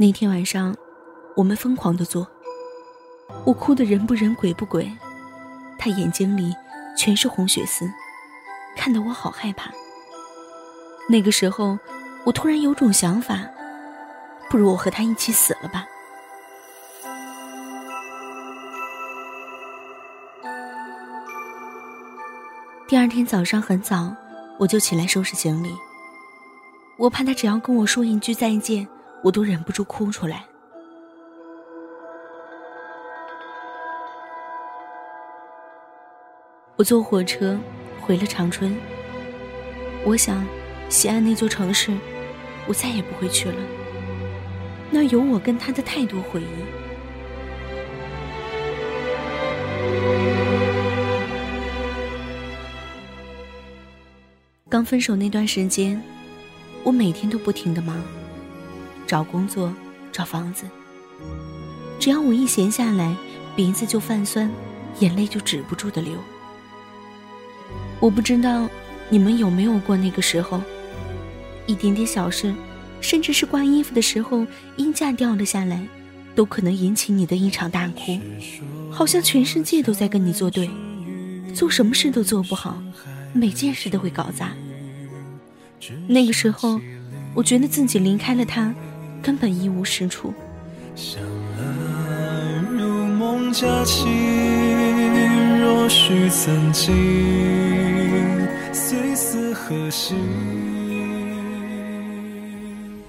那天晚上，我们疯狂的做，我哭的人不人鬼不鬼，他眼睛里全是红血丝，看得我好害怕。那个时候，我突然有种想法，不如我和他一起死了吧。第二天早上很早，我就起来收拾行李，我怕他只要跟我说一句再见。我都忍不住哭出来。我坐火车回了长春。我想，西安那座城市，我再也不会去了。那有我跟他的太多回忆。刚分手那段时间，我每天都不停的忙。找工作，找房子。只要我一闲下来，鼻子就泛酸，眼泪就止不住的流。我不知道你们有没有过那个时候，一点点小事，甚至是挂衣服的时候衣架掉了下来，都可能引起你的一场大哭，好像全世界都在跟你作对，做什么事都做不好，每件事都会搞砸。那个时候，我觉得自己离开了他。根本一无是处。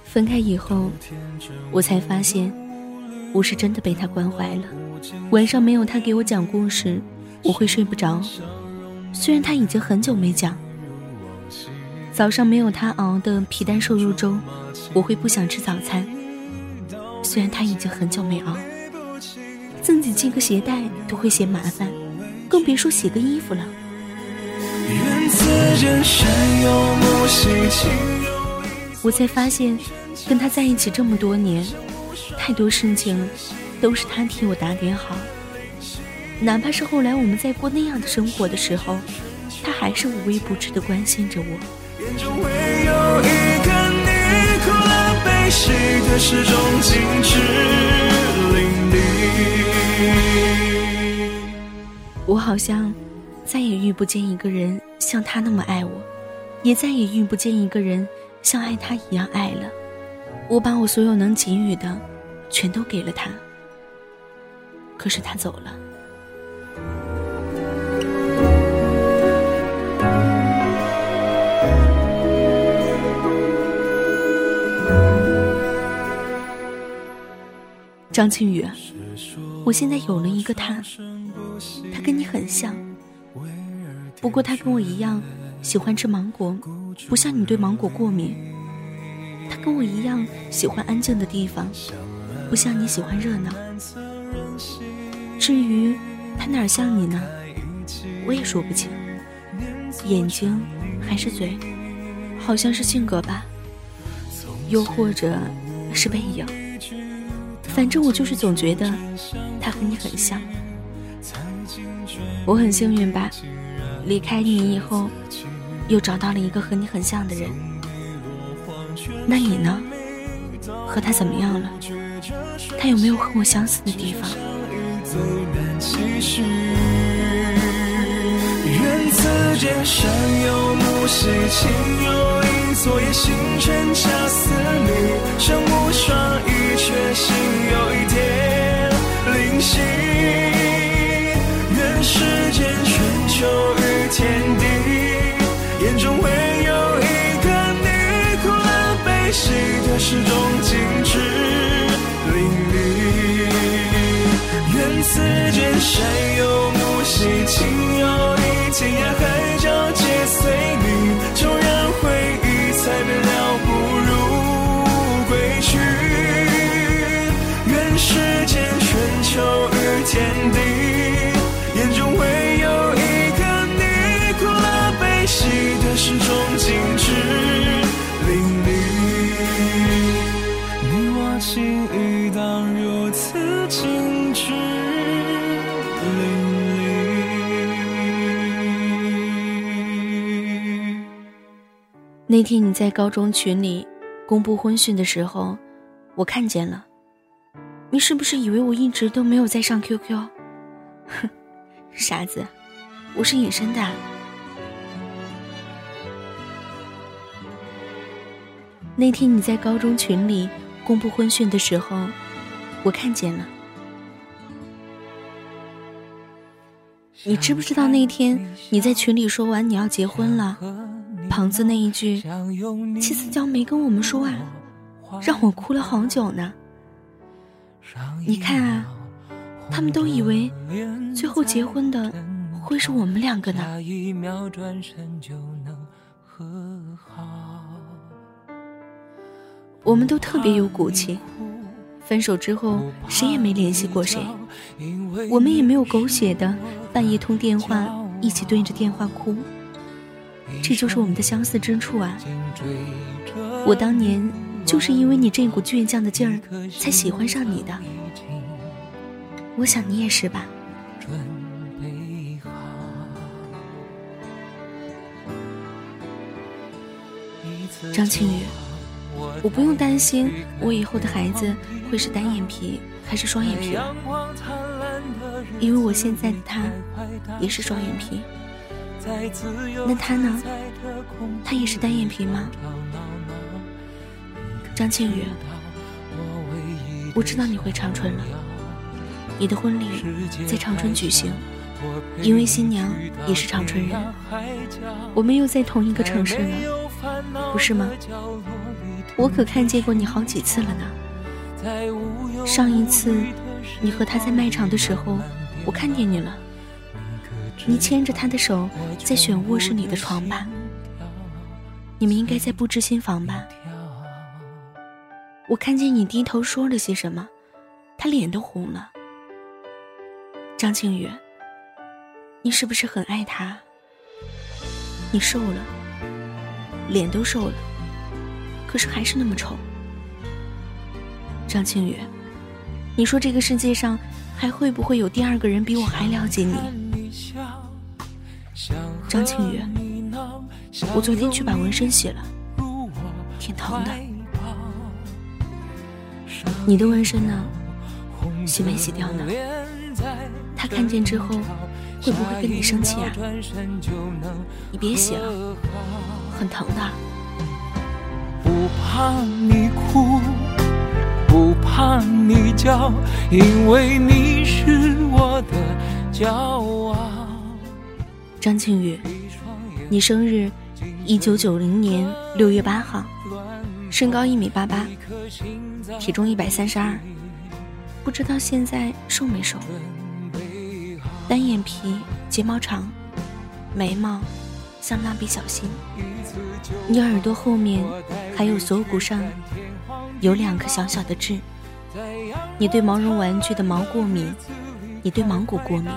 分开以后，我才发现，我是真的被他关怀了。晚上没有他给我讲故事，我会睡不着。虽然他已经很久没讲。早上没有他熬的皮蛋瘦肉粥，我会不想吃早餐。虽然他已经很久没熬，自己系个鞋带都会嫌麻烦，更别说洗个衣服了。我才发现，跟他在一起这么多年，太多事情都是他替我打点好。哪怕是后来我们在过那样的生活的时候，他还是无微不至的关心着我。眼中会有一个你，哭了悲喜的时钟静止。我好像再也遇不见一个人像他那么爱我，也再也遇不见一个人像爱他一样爱了。我把我所有能给予的，全都给了他，可是他走了。张庆宇，我现在有了一个他，他跟你很像，不过他跟我一样喜欢吃芒果，不像你对芒果过敏。他跟我一样喜欢安静的地方，不像你喜欢热闹。至于他哪像你呢？我也说不清，眼睛还是嘴，好像是性格吧，又或者是背影。反正我就是总觉得他和你很像，我很幸运吧，离开你以后，又找到了一个和你很像的人。那你呢？和他怎么样了？他有没有和我相似的地方？愿此间山有木兮情有意，昨夜星辰恰似你，生无双翼却心有一点灵犀。愿世间春秋与天地，眼中唯有一个你，哭了悲喜的时钟静止淋漓。愿此间山有木兮情有意。天涯海惜的是淋漓你我情谊当如此精致那天你在高中群里公布婚讯的时候我看见了。你是不是以为我一直都没有在上 qq 哼傻子我是隐身的那天你在高中群里公布婚讯的时候，我看见了。你知不知道那天你在群里说完你要结婚了，旁子那一句“妻子娇没跟我们说啊”，让我哭了好久呢。你看啊，他们都以为最后结婚的会是我们两个呢。我们都特别有骨气。分手之后，谁也没联系过谁，我们也没有狗血的半夜通电话，一起对着电话哭。这就是我们的相似之处啊！我当年就是因为你这股倔强的劲儿，才喜欢上你的。我想你也是吧？张庆宇。我不用担心，我以后的孩子会是单眼皮还是双眼皮，因为我现在的他也是双眼皮。那他呢？他也是单眼皮吗？张庆宇，我知道你回长春了，你的婚礼在长春举行，因为新娘也是长春人，我们又在同一个城市呢，不是吗？我可看见过你好几次了呢。上一次，你和他在卖场的时候，我看见你了。你牵着他的手在选卧室里的床吧？你们应该在布置新房吧？我看见你低头说了些什么，他脸都红了。张庆宇，你是不是很爱他？你瘦了，脸都瘦了。可是还是那么丑，张庆宇，你说这个世界上还会不会有第二个人比我还了解你？张庆宇，我昨天去把纹身洗了，挺疼的。你的纹身呢？洗没洗掉呢？他看见之后会不会跟你生气啊？你别洗了，很疼的。不怕你哭，不怕你叫，因为你是我的骄傲。张庆宇，你生日一九九零年六月八号，身高一米八八，体重一百三十二，不知道现在瘦没瘦？单眼皮，睫毛长，眉毛像蜡笔小新。你耳朵后面还有锁骨上有两颗小小的痣。你对毛绒玩具的毛过敏，你对芒果过敏。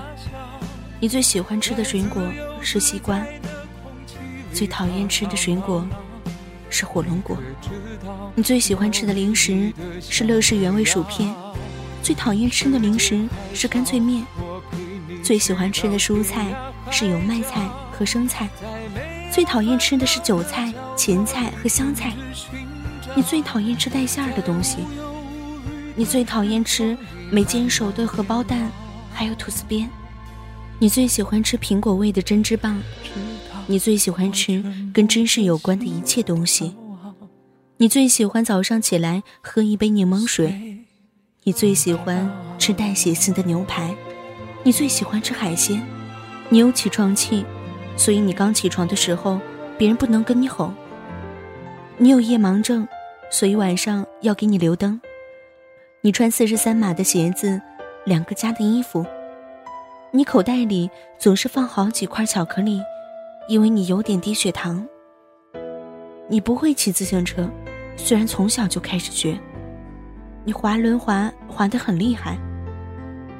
你最喜欢吃的水果是西瓜，最讨厌吃的水果是火龙果。你最喜欢吃的零食是乐事原味薯片，最讨厌吃的零食是干脆面。最喜欢吃的蔬菜是油麦菜和生菜。最讨厌吃的是韭菜、芹菜和香菜。你最讨厌吃带馅儿的东西。你最讨厌吃没煎熟的荷包蛋，还有吐司边。你最喜欢吃苹果味的针织棒。你最喜欢吃跟芝士有关的一切东西。你最喜欢早上起来喝一杯柠檬水。你最喜欢吃带血丝的牛排。你最喜欢吃海鲜。你有起床气。所以你刚起床的时候，别人不能跟你吼。你有夜盲症，所以晚上要给你留灯。你穿四十三码的鞋子，两个加的衣服。你口袋里总是放好几块巧克力，因为你有点低血糖。你不会骑自行车，虽然从小就开始学。你滑轮滑滑得很厉害。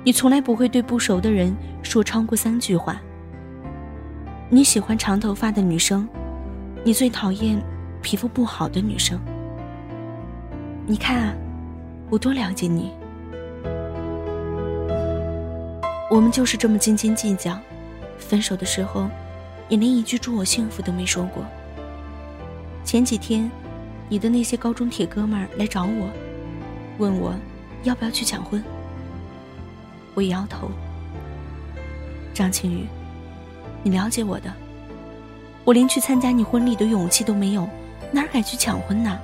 你从来不会对不熟的人说超过三句话。你喜欢长头发的女生，你最讨厌皮肤不好的女生。你看啊，我多了解你。我们就是这么斤斤计较，分手的时候，你连一句祝我幸福都没说过。前几天，你的那些高中铁哥们儿来找我，问我要不要去抢婚。我摇头。张青雨，你了解我的，我连去参加你婚礼的勇气都没有，哪敢去抢婚呢？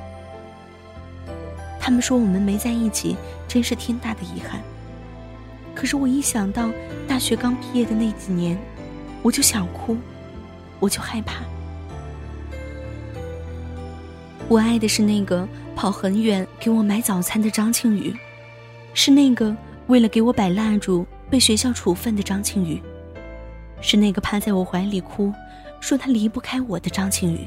他们说我们没在一起，真是天大的遗憾。可是我一想到大学刚毕业的那几年，我就想哭，我就害怕。我爱的是那个跑很远给我买早餐的张庆宇，是那个为了给我摆蜡烛被学校处分的张庆宇。是那个趴在我怀里哭，说他离不开我的张庆宇。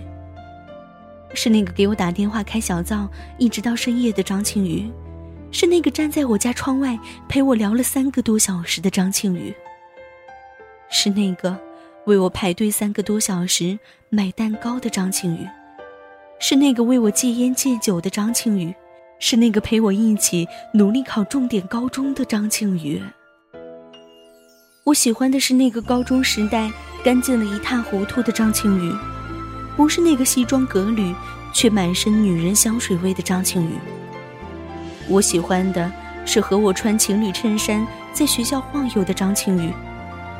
是那个给我打电话开小灶一直到深夜的张庆宇，是那个站在我家窗外陪我聊了三个多小时的张庆宇。是那个为我排队三个多小时买蛋糕的张庆宇，是那个为我戒烟戒酒的张庆宇，是那个陪我一起努力考重点高中的张庆宇。我喜欢的是那个高中时代干净的一塌糊涂的张庆宇，不是那个西装革履却满身女人香水味的张庆宇。我喜欢的是和我穿情侣衬衫在学校晃悠的张庆宇，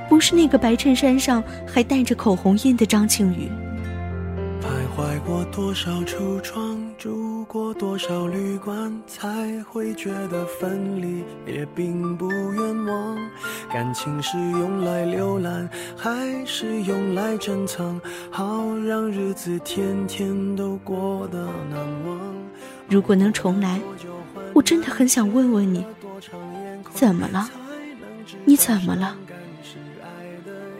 不是那个白衬衫上还带着口红印的张庆宇。徘徊过多少橱窗，住过多少旅馆，才会觉得分离也并不冤枉。感情是用来浏览，还是用来珍藏？好让日子天天都过得难忘。如果能重来，我真的很想问问你，怎么了？你怎么了？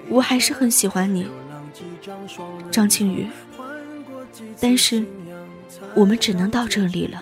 我还是很喜欢你，张庆宇。但是，我们只能到这里了。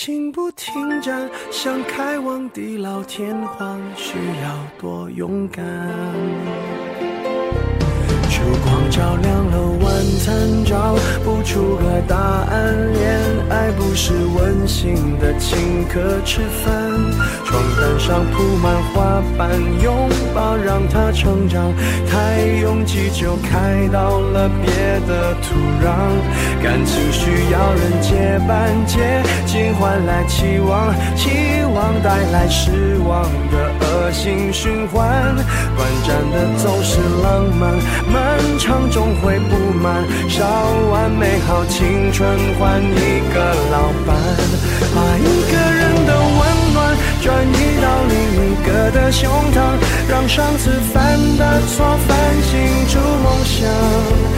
情不停站，想开往地老天荒，需要多勇敢。烛光照亮了晚餐，找不出个答案。恋爱不是温馨的请客吃饭，床单上铺满花瓣，拥抱让它成长。太拥挤就开到了别的土壤。感情需要人接班，接近换来期望，期望带来失望的恶性循环。短暂的总是浪漫。漫长终会不满，烧完美好青春换一个老伴，把一个人的温暖转移到另一个的胸膛，让上次犯的错反省出梦想。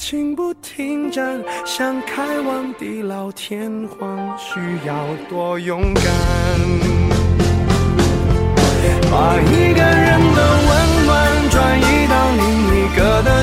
情不停站，想开往地老天荒，需要多勇敢。把一个人的温暖